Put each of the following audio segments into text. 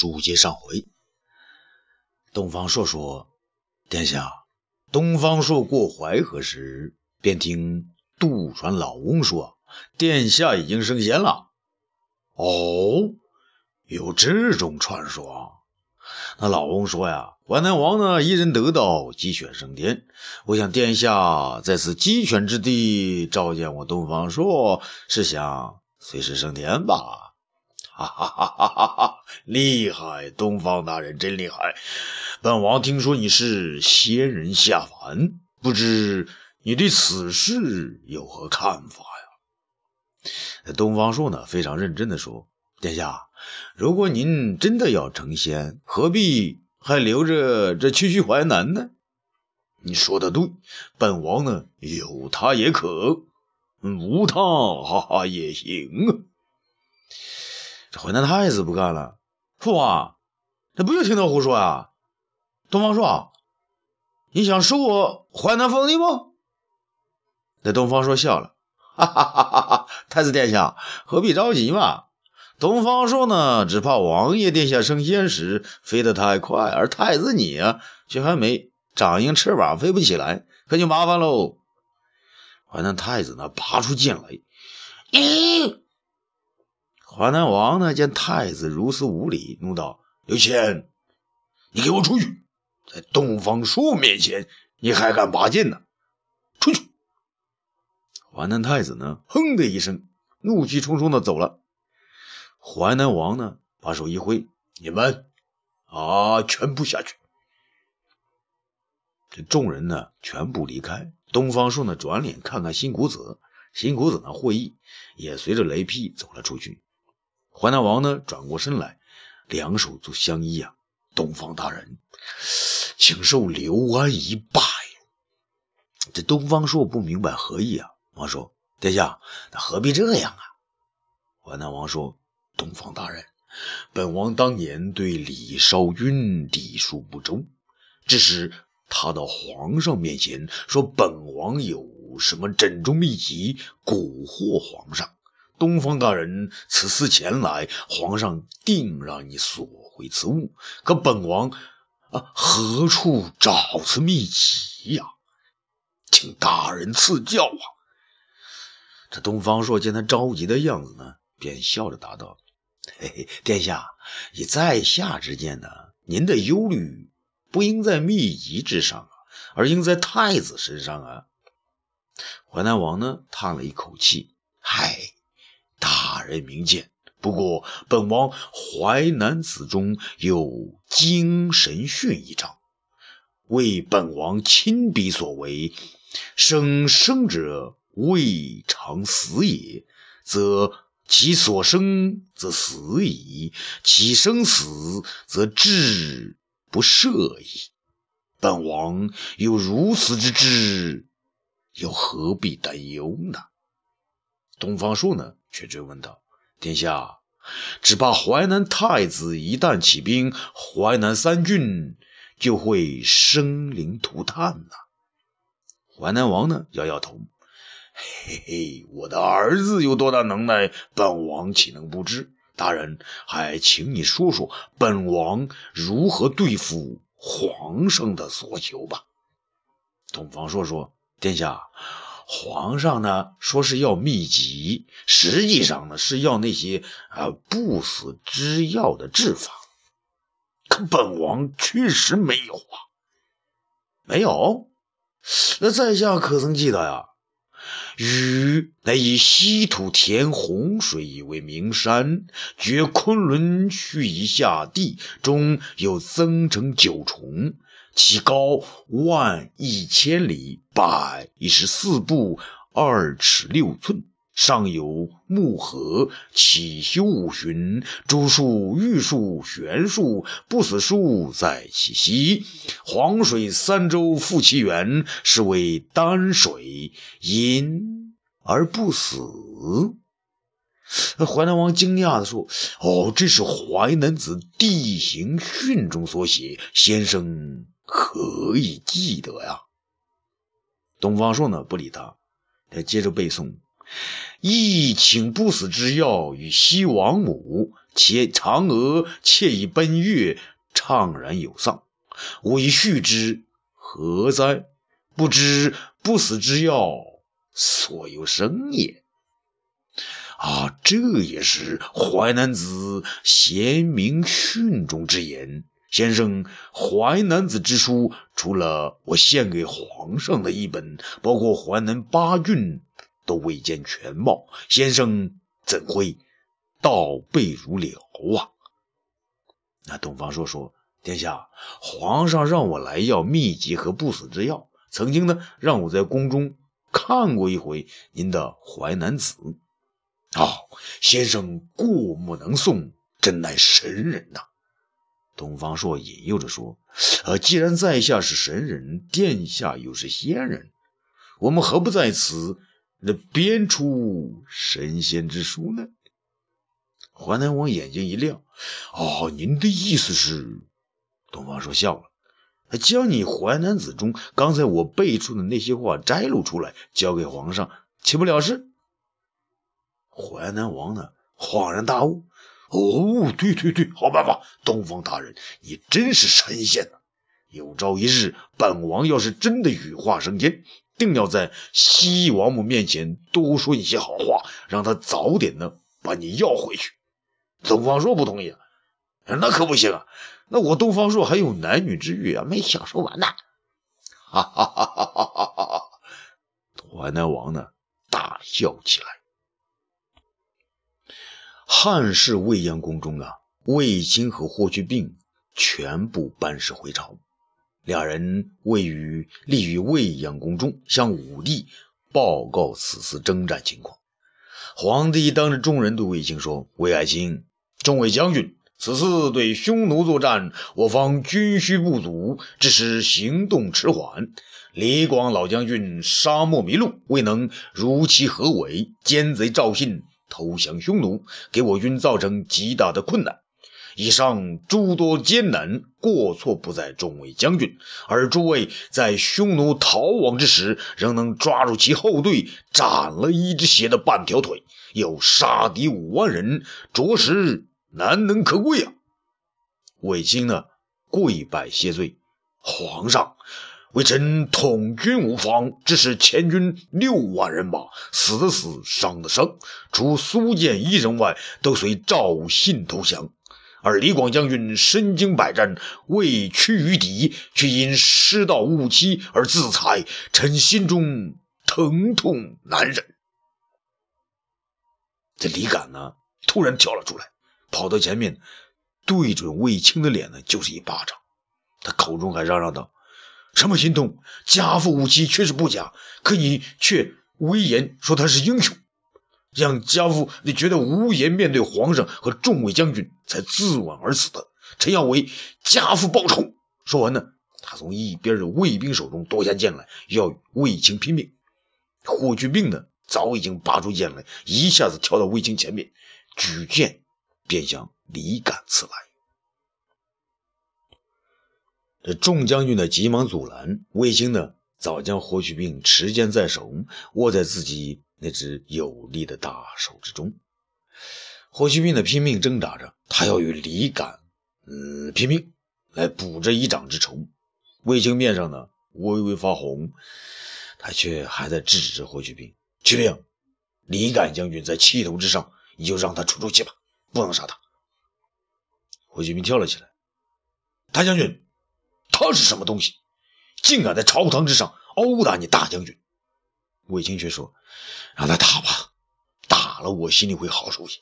书接上回，东方朔说：“殿下，东方朔过淮河时，便听渡船老翁说，殿下已经升仙了。哦，有这种传说？那老翁说呀，淮南王呢，一人得道，鸡犬升天。我想殿下在此鸡犬之地召见我东方朔，是想随时升天吧？”哈哈哈哈哈哈！厉害，东方大人真厉害。本王听说你是仙人下凡，不知你对此事有何看法呀？东方朔呢，非常认真的说：“殿下，如果您真的要成仙，何必还留着这区区淮南呢？”你说的对，本王呢有他也可，无他哈哈也行。这淮南太子不干了，父王，这不就听他胡说呀？东方朔，你想收我淮南封地吗？那东方朔笑了，哈哈哈哈哈！太子殿下何必着急嘛？东方朔呢，只怕王爷殿下升仙时飞得太快，而太子你啊，却还没长硬翅膀，飞不起来，可就麻烦喽。淮南太子呢，拔出剑来，咦！淮南王呢，见太子如此无礼，怒道：“刘谦，你给我出去！在东方朔面前，你还敢拔剑呢？出去！”淮南太子呢，哼的一声，怒气冲冲的走了。淮南王呢，把手一挥：“你们啊，全部下去！”这众人呢，全部离开。东方朔呢，转脸看看辛谷子，辛谷子呢，会意，也随着雷劈走了出去。淮南王呢，转过身来，两手做相依啊。东方大人，请受刘安一拜。这东方朔不明白何意啊。王说：“殿下，那何必这样啊？”淮南王说：“东方大人，本王当年对李少君礼数不周，致使他到皇上面前说本王有什么枕中秘籍蛊惑皇上。”东方大人此次前来，皇上定让你索回此物。可本王啊，何处找此秘籍呀？请大人赐教啊！这东方朔见他着急的样子呢，便笑着答道：“嘿 嘿，殿下以在下之见呢，您的忧虑不应在秘籍之上啊，而应在太子身上啊。”淮南王呢，叹了一口气：“嗨。”大人明鉴，不过本王淮南子中有精神训一章，为本王亲笔所为。生生者未尝死也，则其所生则死矣；其生死则志不赦矣。本王有如此之志，又何必担忧呢？东方朔呢？却追问道：“殿下，只怕淮南太子一旦起兵，淮南三郡就会生灵涂炭呐。”淮南王呢，摇摇头：“嘿嘿，我的儿子有多大能耐，本王岂能不知？大人，还请你说说本王如何对付皇上的所求吧。”东方朔说：“殿下。”皇上呢说是要秘籍，实际上呢是要那些啊不死之药的治法。可本王确实没有啊，没有。那在下可曾记得呀？禹乃以西土填洪水为名山，掘昆仑去以下地，中有增城九重。其高万一千里，百一十四步，二尺六寸。上有木河，起修五旬。诸树、玉树、悬树，不死树在其西。黄水三周复其源，是为丹水，饮而不死。淮南王惊讶地说：“哦，这是淮南子地形训中所写，先生。”可以记得呀。东方朔呢不理他，他接着背诵：“一请不死之药与西王母，且嫦娥妾已奔月，怅然有丧。我以续之，何哉？不知不死之药，所有生也。啊，这也是淮南子贤明训中之言。先生，淮南子之书，除了我献给皇上的一本，包括淮南八郡，都未见全貌。先生怎会倒背如流啊？那东方朔说：“殿下，皇上让我来要秘籍和不死之药，曾经呢，让我在宫中看过一回您的淮南子。”哦，先生过目能诵，真乃神人呐！东方朔引诱着说：“呃，既然在下是神人，殿下又是仙人，我们何不在此那编出神仙之书呢？”淮南王眼睛一亮：“哦，您的意思是？”东方朔笑了：“将你淮南子中刚才我背出的那些话摘录出来，交给皇上，岂不了事？”淮南王呢，恍然大悟：“哦，对对对，好办法！东方大人，你真是神仙呐！有朝一日，本王要是真的羽化升天，定要在西王母面前多说一些好话，让他早点呢把你要回去。”东方朔不同意，那可不行啊！那我东方朔还有男女之欲啊，没享受完呢！哈哈哈哈哈哈！哈哈！淮南王呢，大笑起来。汉室未央宫中啊，卫青和霍去病全部班师回朝，两人位于立于未央宫中，向武帝报告此次征战情况。皇帝当着众人对卫青说：“卫爱卿，众位将军，此次对匈奴作战，我方军需不足，致使行动迟缓。李广老将军沙漠迷路，未能如期合围，奸贼赵信。”投降匈奴，给我军造成极大的困难。以上诸多艰难过错不在众位将军，而诸位在匈奴逃亡之时，仍能抓住其后队，斩了一只鞋的半条腿，又杀敌五万人，着实难能可贵啊！卫青呢，跪拜谢罪，皇上。微臣统军无方，致使前军六万人马死的死，伤的伤，除苏建一人外，都随赵信投降。而李广将军身经百战，未屈于敌，却因失道误期而自裁，臣心中疼痛难忍。这李敢呢，突然跳了出来，跑到前面，对准卫青的脸呢，就是一巴掌。他口中还嚷嚷道。什么心痛？家父武器确实不假，可你却威严说他是英雄，让家父你觉得无颜面对皇上和众位将军，才自刎而死的。臣要为家父报仇。说完呢，他从一边的卫兵手中夺下剑来，要与卫青拼命。霍去病呢，早已经拔出剑来，一下子跳到卫青前面，举剑便向李敢刺来。这众将军呢，急忙阻拦。卫青呢，早将霍去病持剑在手，握在自己那只有力的大手之中。霍去病呢，拼命挣扎着，他要与李敢，嗯，拼命来补这一掌之仇。卫青面上呢，微微发红，他却还在制止着霍去病：“去令，李敢将军在气头之上，你就让他出出气吧，不能杀他。”霍去病跳了起来：“大将军！”他是什么东西，竟敢在朝堂之上殴打你大将军？卫青却说：“让他打吧，打了我心里会好受些。”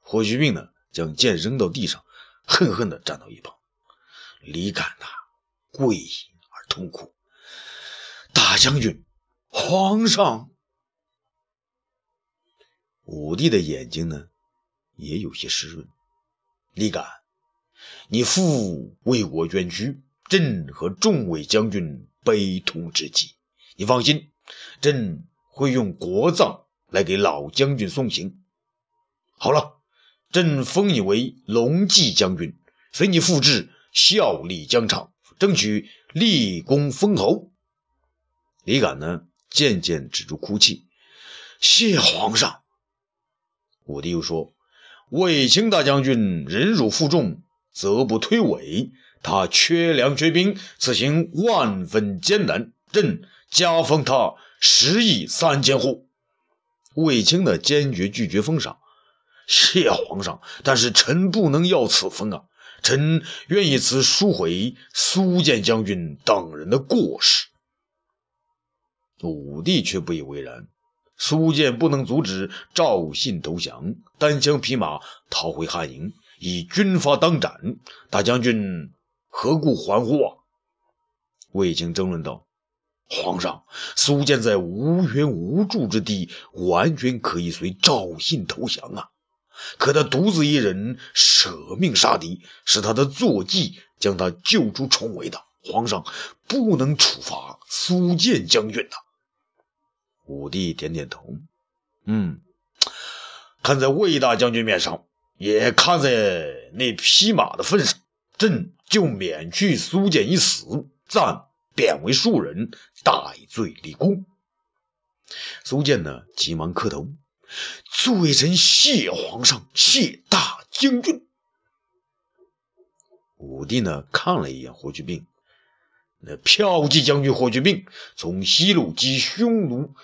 霍去病呢，将剑扔到地上，恨恨地站到一旁。李敢呐，跪而痛哭：“大将军，皇上！”武帝的眼睛呢，也有些湿润。李敢。你父为国捐躯，朕和众位将军悲痛至极。你放心，朕会用国葬来给老将军送行。好了，朕封你为龙骑将军，随你父至，效力疆场，争取立功封侯。李敢呢，渐渐止住哭泣，谢皇上。武帝又说：“卫青大将军忍辱负重，责不推诿。他缺粮缺兵，此行万分艰难。朕加封他十亿三千户。卫青呢，坚决拒绝封赏。谢皇上，但是臣不能要此封啊！臣愿以此赎回苏建将军等人的过失。武帝却不以为然。苏建不能阻止赵信投降，单枪匹马逃回汉营，以军法当斩。大将军何故还乎啊？卫青争论道：“皇上，苏建在无援无助之地，完全可以随赵信投降啊！可他独自一人舍命杀敌，是他的坐骑将他救出重围的。皇上不能处罚苏建将军呐。”武帝点点头，嗯，看在魏大将军面上，也看在那匹马的份上，朕就免去苏建一死，暂贬为庶人，戴罪立功。苏建呢，急忙磕头，罪臣谢皇上，谢大将军。武帝呢，看了一眼霍去病，那骠骑将军霍去病从西路击匈奴。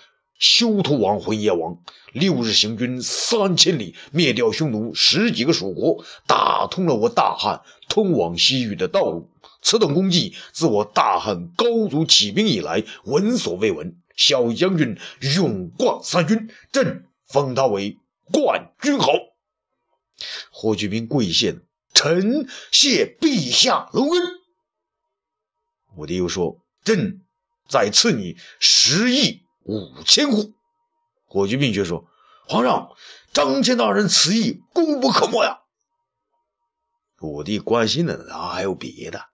修屠王浑邪王六日行军三千里，灭掉匈奴十几个属国，打通了我大汉通往西域的道路。此等功绩，自我大汉高祖起兵以来，闻所未闻。小将军勇冠三军，朕封他为冠军侯。霍去病跪谢：“臣谢陛下隆恩。”武帝又说：“朕再赐你十亿。”五千户，霍去病却说：“皇上，张骞大人此意功不可没呀。”武帝关心的哪还有别的？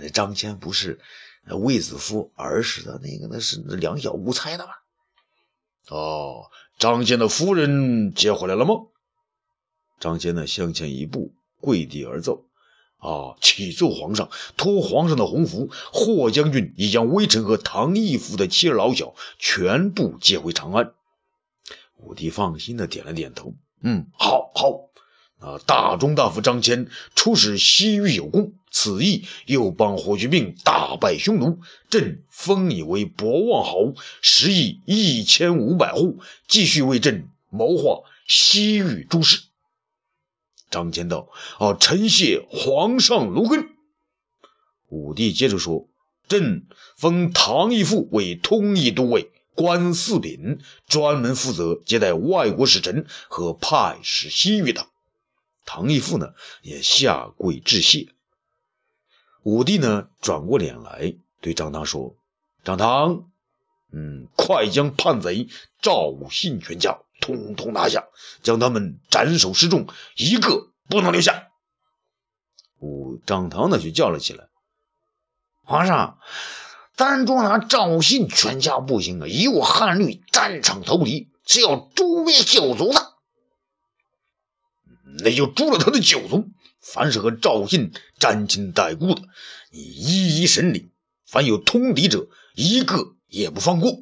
那张骞不是卫子夫儿时的那个，那是两小无猜的吗？哦，张骞的夫人接回来了吗？张骞呢，向前一步，跪地而奏。啊！启奏皇上，托皇上的鸿福，霍将军已将微臣和唐义府的妻儿老小全部接回长安。武帝放心的点了点头。嗯，好，好。啊，大中大夫张骞出使西域有功，此役又帮霍去病大败匈奴，朕封你为博望侯，食邑一千五百户，继续为朕谋划西域诸事。张骞道：“啊，臣谢皇上隆恩。”武帝接着说：“朕封唐义父为通义都尉，官四品，专门负责接待外国使臣和派使西域的。”唐义父呢，也下跪致谢。武帝呢，转过脸来对张汤说：“张汤，嗯，快将叛贼赵信全家。”统统拿下，将他们斩首示众，一个不能留下。武张唐呢，就叫了起来：“皇上，单捉拿赵信全家不行啊！以我汉律，战场投敌是要诛灭九族的。那就诛了他的九族。凡是和赵信沾亲带故的，你一一审理。凡有通敌者，一个也不放过。”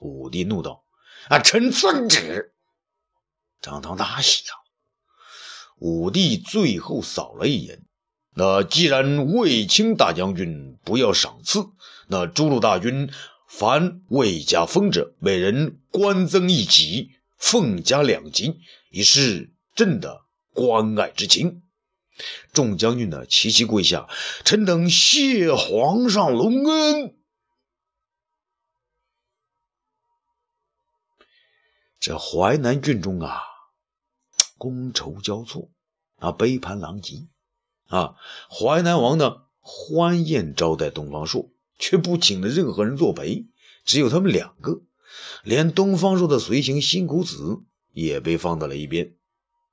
武帝怒道。啊！臣遵旨。张汤大喜啊！武帝最后扫了一眼，那既然卫青大将军不要赏赐，那诸路大军凡魏家封者，每人官增一级，俸加两级，以示朕的关爱之情。众将军呢，齐齐跪下，臣等谢皇上隆恩。这淮南郡中啊，觥筹交错，啊，杯盘狼藉，啊，淮南王呢欢宴招待东方朔，却不请了任何人作陪，只有他们两个，连东方朔的随行辛谷子也被放到了一边。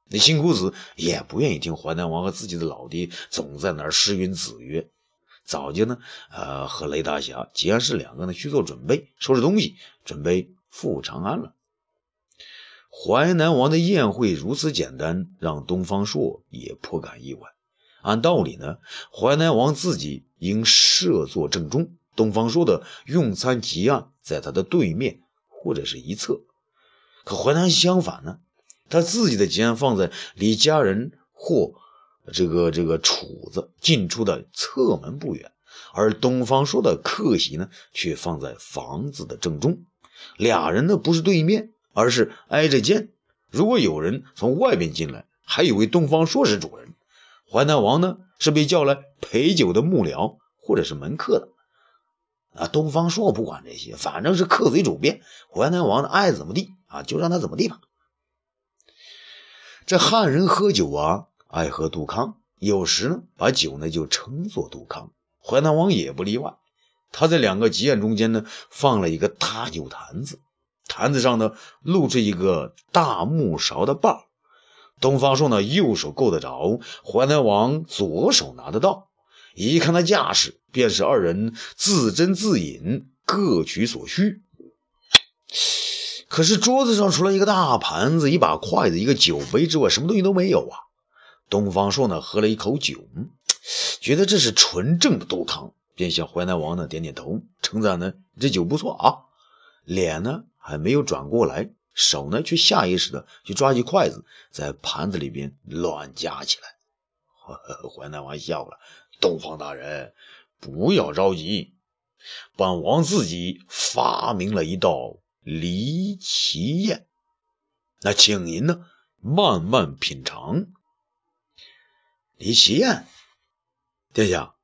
那辛谷子也不愿意听淮南王和自己的老爹总在那儿诗云子曰，早就呢，呃，和雷大侠、吉安氏两个呢去做准备，收拾东西，准备赴长安了。淮南王的宴会如此简单，让东方朔也颇感意外。按道理呢，淮南王自己应设坐正中，东方朔的用餐提案在他的对面或者是一侧。可淮南相反呢，他自己的吉案放在离家人或这个这个楚子进出的侧门不远，而东方朔的客席呢，却放在房子的正中。俩人呢不是对面，而是挨着间。如果有人从外边进来，还以为东方朔是主人。淮南王呢是被叫来陪酒的幕僚或者是门客的。啊，东方朔不管这些，反正是客随主便。淮南王呢爱怎么地啊，就让他怎么地吧。这汉人喝酒啊，爱喝杜康，有时呢把酒呢就称作杜康。淮南王也不例外，他在两个吉宴中间呢放了一个大酒坛子，坛子上呢露出一个大木勺的把东方朔呢右手够得着，淮南王左手拿得到，一看他架势，便是二人自斟自饮，各取所需。可是桌子上除了一个大盘子、一把筷子、一个酒杯之外，什么东西都没有啊！东方朔呢，喝了一口酒，觉得这是纯正的杜康，便向淮南王呢点点头，称赞呢这酒不错啊。脸呢还没有转过来，手呢却下意识的去抓起筷子，在盘子里边乱夹起来。淮南王笑了：“东方大人，不要着急，本王自己发明了一道。”离奇宴，那请您呢慢慢品尝。离奇宴，殿下，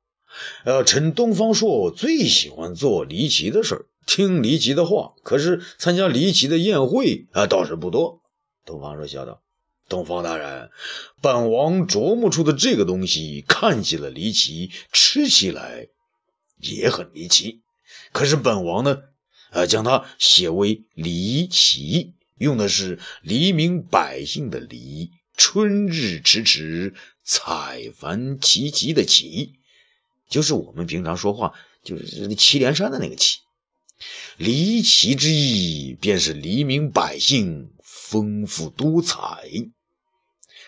呃，臣东方朔最喜欢做离奇的事听离奇的话。可是参加离奇的宴会啊，倒是不多。东方朔笑道：“东方大人，本王琢磨出的这个东西，看起来离奇，吃起来也很离奇。可是本王呢？”呃，将它写为离奇，用的是黎民百姓的黎，春日迟迟，采繁齐齐的齐，就是我们平常说话就是祁连山的那个祁。离奇之意，便是黎民百姓丰富多彩。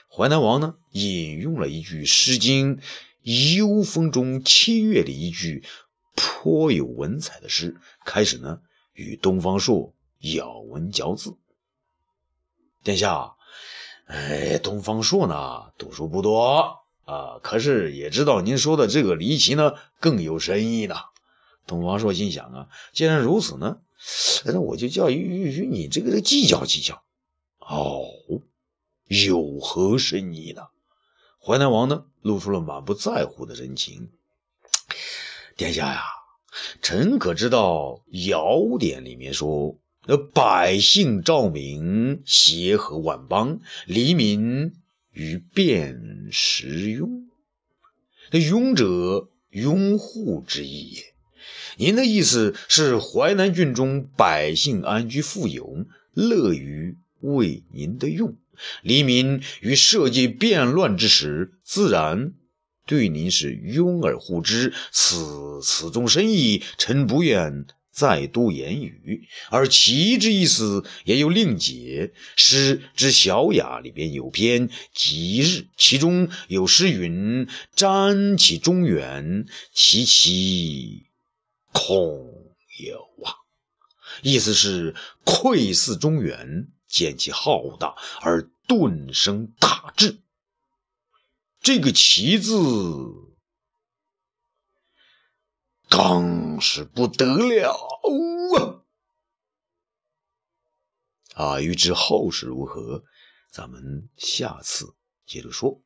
淮南王呢，引用了一句《诗经·幽风》中七月的一句颇有文采的诗，开始呢。与东方朔咬文嚼字，殿下，哎，东方朔呢，读书不多啊，可是也知道您说的这个离奇呢更有深意呢。董方朔心想啊，既然如此呢，那我就叫与与你这个计较计较。哦，有何深意呢？淮南王呢，露出了满不在乎的神情。殿下呀。臣可知道《尧典》里面说：“那百姓照明，协和万邦；黎民于辨时庸。那庸者，拥护之意也。您的意思是，淮南郡中百姓安居富有，乐于为您的用；黎民于社稷变乱之时，自然。”对您是拥而护之，此此中深意，臣不愿再多言语。而其之意思也有另解。诗之《小雅》里边有篇《吉日》，其中有诗云：“瞻其中原，其其恐有啊。”意思是窥视中原，见其浩大而顿生大志。这个“奇”字，当是不得了啊！啊，欲知后事如何，咱们下次接着说。